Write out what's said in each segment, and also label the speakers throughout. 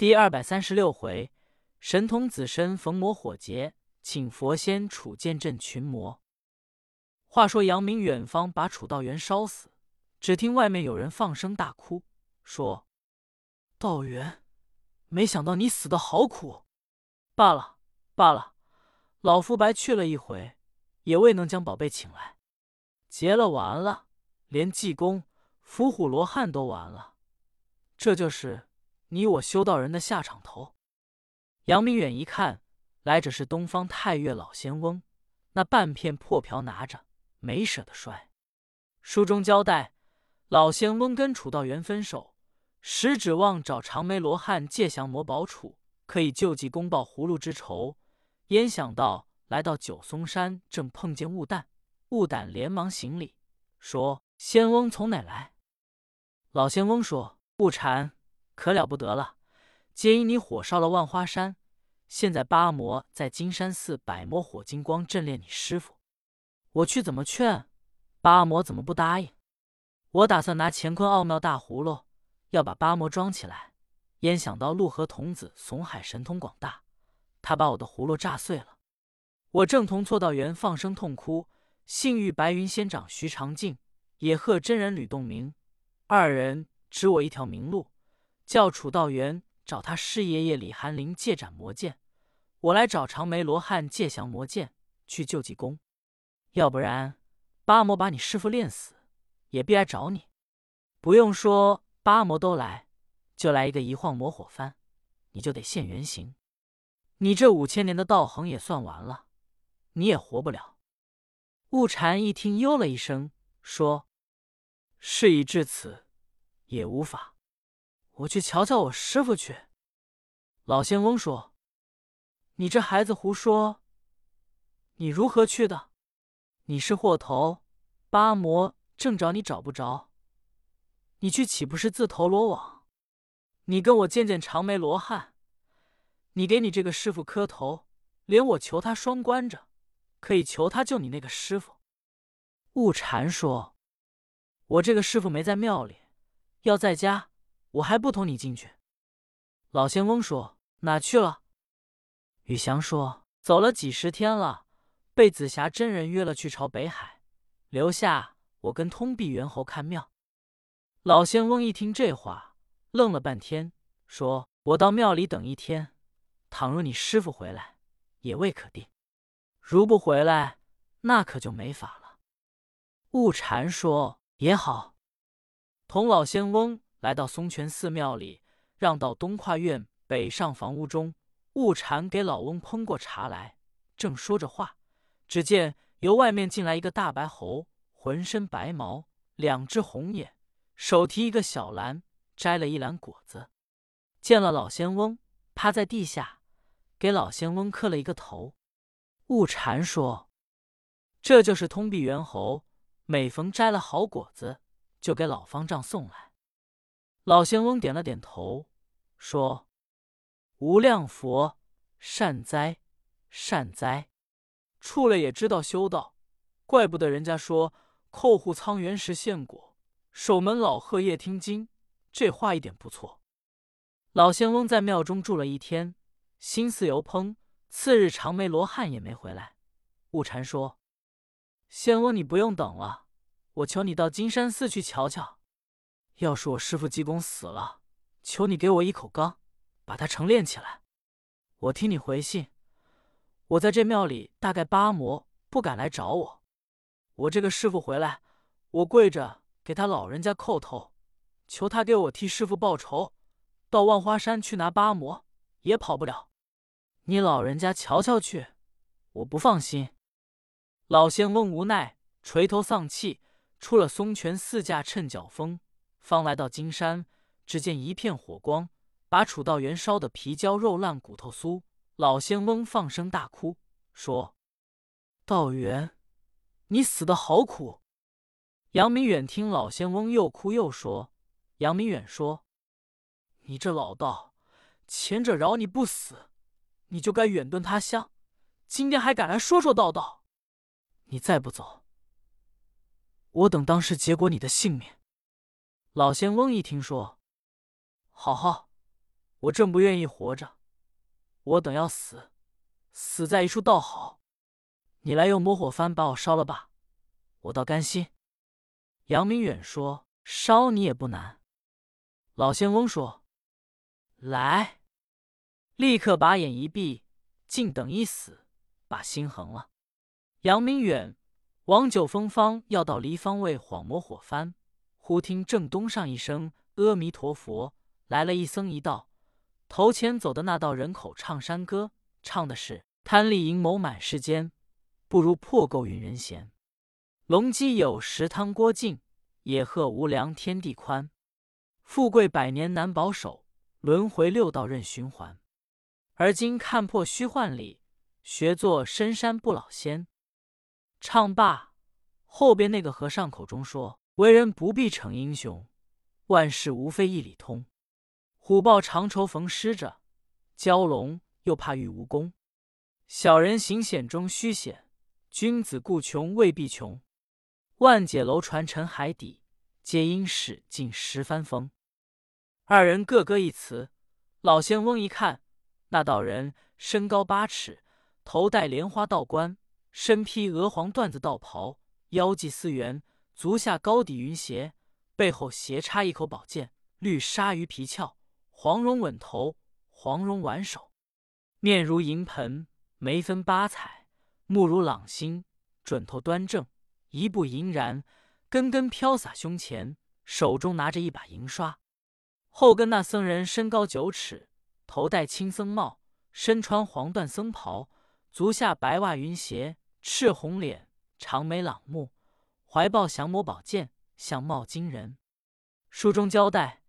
Speaker 1: 第二百三十六回，神童子身逢魔火劫，请佛仙楚剑镇群魔。话说杨明远方把楚道元烧死，只听外面有人放声大哭，说：“道元，没想到你死的好苦。罢了罢了，老夫白去了一回，也未能将宝贝请来。劫了完了，连济公、伏虎罗汉都完了，这就是。”你我修道人的下场头。杨明远一看，来者是东方太岳老仙翁，那半片破瓢拿着，没舍得摔。书中交代，老仙翁跟楚道元分手，实指望找长眉罗汉借降魔宝杵，可以救济公报葫芦之仇。焉想到来到九松山，正碰见雾旦，雾旦连忙行礼，说：“仙翁从哪来？”老仙翁说：“雾禅。”可了不得了！皆因你火烧了万花山，现在八魔在金山寺百魔火金光镇炼你师傅。我去怎么劝，八魔怎么不答应？我打算拿乾坤奥妙大葫芦，要把八魔装起来。焉想到陆河童子怂海神通广大，他把我的葫芦炸碎了。我正同错道员放声痛哭，幸遇白云仙长徐长静、野鹤真人吕洞明二人指我一条明路。叫楚道元找他师爷爷李寒林借斩魔剑，我来找长眉罗汉借降魔剑去救济公。要不然八魔把你师傅练死，也必来找你。不用说，八魔都来，就来一个一晃魔火翻，你就得现原形。你这五千年的道行也算完了，你也活不了。悟禅一听，哟了一声，说：“事已至此，也无法。”我去瞧瞧我师傅去。老仙翁说：“你这孩子胡说！你如何去的？你是祸头，八魔正找你找不着，你去岂不是自投罗网？你跟我见见长眉罗汉，你给你这个师傅磕头，连我求他双关着，可以求他救你那个师傅。”悟禅说：“我这个师傅没在庙里，要在家。”我还不同你进去。老仙翁说：“哪去了？”宇翔说：“走了几十天了，被紫霞真人约了去朝北海，留下我跟通臂猿猴看庙。”老仙翁一听这话，愣了半天，说：“我到庙里等一天，倘若你师傅回来，也未可定；如不回来，那可就没法了。”悟禅说：“也好。”同老仙翁。来到松泉寺庙里，让到东跨院北上房屋中。悟禅给老翁烹过茶来，正说着话，只见由外面进来一个大白猴，浑身白毛，两只红眼，手提一个小篮，摘了一篮果子。见了老仙翁，趴在地下，给老仙翁磕了一个头。悟禅说：“这就是通臂猿猴，每逢摘了好果子，就给老方丈送来。”老仙翁点了点头，说：“无量佛，善哉，善哉！处了也知道修道，怪不得人家说叩户苍原时现果，守门老鹤夜听经。这话一点不错。”老仙翁在庙中住了一天，心思犹烹。次日长眉罗汉也没回来。悟禅说：“仙翁，你不用等了，我求你到金山寺去瞧瞧。”要是我师傅济公死了，求你给我一口缸，把他成炼起来。我听你回信，我在这庙里，大概八魔不敢来找我。我这个师傅回来，我跪着给他老人家叩头，求他给我替师傅报仇。到万花山去拿八魔，也跑不了。你老人家瞧瞧去，我不放心。老仙翁无奈，垂头丧气，出了松泉寺架，趁脚风。方来到金山，只见一片火光，把楚道元烧得皮焦肉烂、骨头酥。老仙翁放声大哭，说：“道元，你死的好苦。”杨明远听老仙翁又哭又说，杨明远说：“你这老道，前者饶你不死，你就该远遁他乡，今天还敢来说说道道。你再不走，我等当时结果你的性命。”老仙翁一听说，好好，我正不愿意活着，我等要死，死在一处倒好。你来用魔火幡把我烧了吧，我倒甘心。”杨明远说：“烧你也不难。”老仙翁说：“来！”立刻把眼一闭，静等一死，把心横了。杨明远、王九峰方要到离方位晃魔火幡，忽听正东上一声“阿弥陀佛”，来了一僧一道。头前走的那道人口唱山歌，唱的是“贪利阴谋满世间，不如破垢允人闲。龙基有食汤锅净，野鹤无粮天地宽。富贵百年难保守，轮回六道任循环。而今看破虚幻里，学做深山不老仙。”唱罢，后边那个和尚口中说：“为人不必逞英雄，万事无非一理通。”虎豹长愁逢狮者，蛟龙又怕遇蜈蚣。小人行险中须险，君子固穷未必穷。万解楼船沉海底，皆因使尽十番风。二人各歌一词。老仙翁一看，那道人身高八尺，头戴莲花道冠，身披鹅黄缎子道袍，腰系丝缘，足下高底云鞋，背后斜插一口宝剑，绿鲨鱼皮鞘。黄绒稳头，黄绒挽手，面如银盆，眉分八彩，目如朗星，准头端正，一步银然，根根飘洒胸前，手中拿着一把银刷。后跟那僧人身高九尺，头戴青僧帽，身穿黄缎僧袍，足下白袜云鞋，赤红脸，长眉朗目，怀抱降魔宝剑，相貌惊人。书中交代。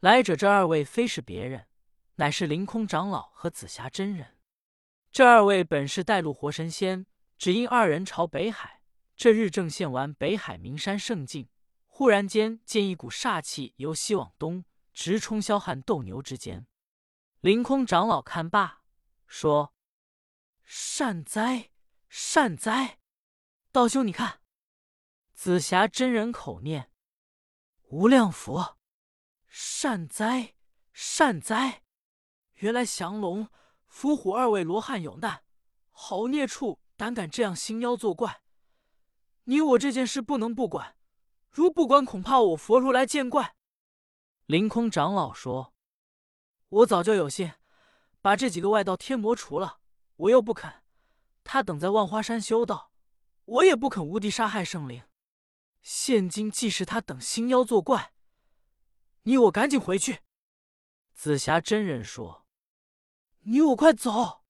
Speaker 1: 来者这二位非是别人，乃是凌空长老和紫霞真人。这二位本是带路活神仙，只因二人朝北海，这日正现完北海名山胜境，忽然间见一股煞气由西往东直冲霄汉斗牛之间。凌空长老看罢，说：“善哉，善哉！道兄，你看。”紫霞真人口念：“无量佛。”善哉，善哉！原来降龙、伏虎二位罗汉有难，好孽畜胆敢这样兴妖作怪！你我这件事不能不管，如不管，恐怕我佛如来见怪。凌空长老说：“我早就有心把这几个外道天魔除了，我又不肯。他等在万花山修道，我也不肯无敌杀害圣灵。现今既是他等兴妖作怪。”你我赶紧回去。紫霞真人说：“你我快走。”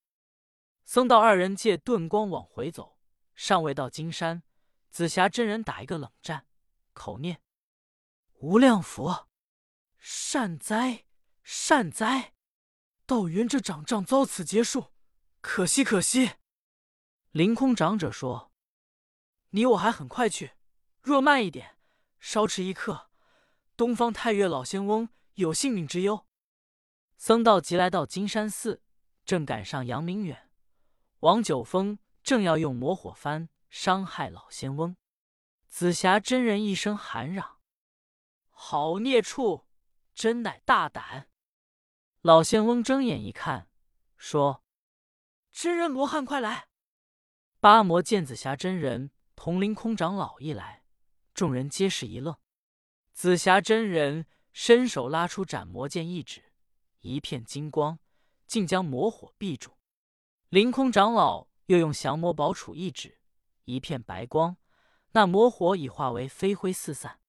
Speaker 1: 僧道二人借遁光往回走，尚未到金山，紫霞真人打一个冷战，口念：“无量佛，善哉，善哉！道元这掌杖遭此结束，可惜可惜。”凌空长者说：“你我还很快去，若慢一点，稍迟一刻。”东方太岳老仙翁有性命之忧，僧道即来到金山寺，正赶上杨明远、王九峰正要用魔火幡伤害老仙翁。紫霞真人一声喊嚷：“好孽畜，真乃大胆！”老仙翁睁眼一看，说：“真人罗汉，快来！”八魔见紫霞真人同凌空长老一来，众人皆是一愣。紫霞真人伸手拉出斩魔剑一指，一片金光，竟将魔火闭住。凌空长老又用降魔宝杵一指，一片白光，那魔火已化为飞灰四散。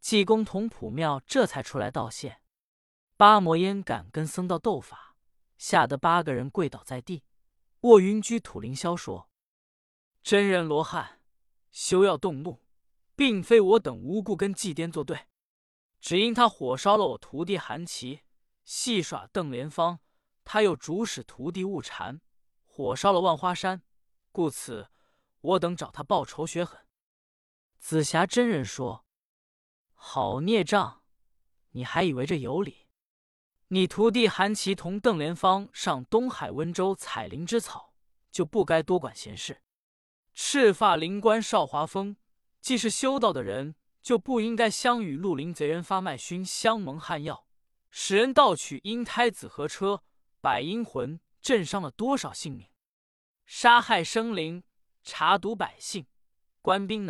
Speaker 1: 济公同普妙这才出来道谢。八魔烟敢跟僧道斗法，吓得八个人跪倒在地。卧云居土灵霄说：“真人罗汉，休要动怒。”并非我等无故跟祭颠作对，只因他火烧了我徒弟韩琦，戏耍邓莲芳，他又主使徒弟误禅，火烧了万花山，故此我等找他报仇雪恨。紫霞真人说：“好孽障，你还以为这有理？你徒弟韩琦同邓莲芳上东海温州采灵芝草，就不该多管闲事。赤发灵官少华峰。”既是修道的人，就不应该相与绿林贼人发卖熏香蒙汗药，使人盗取阴胎子和车，百阴魂，震伤了多少性命？杀害生灵，查毒百姓，官兵哪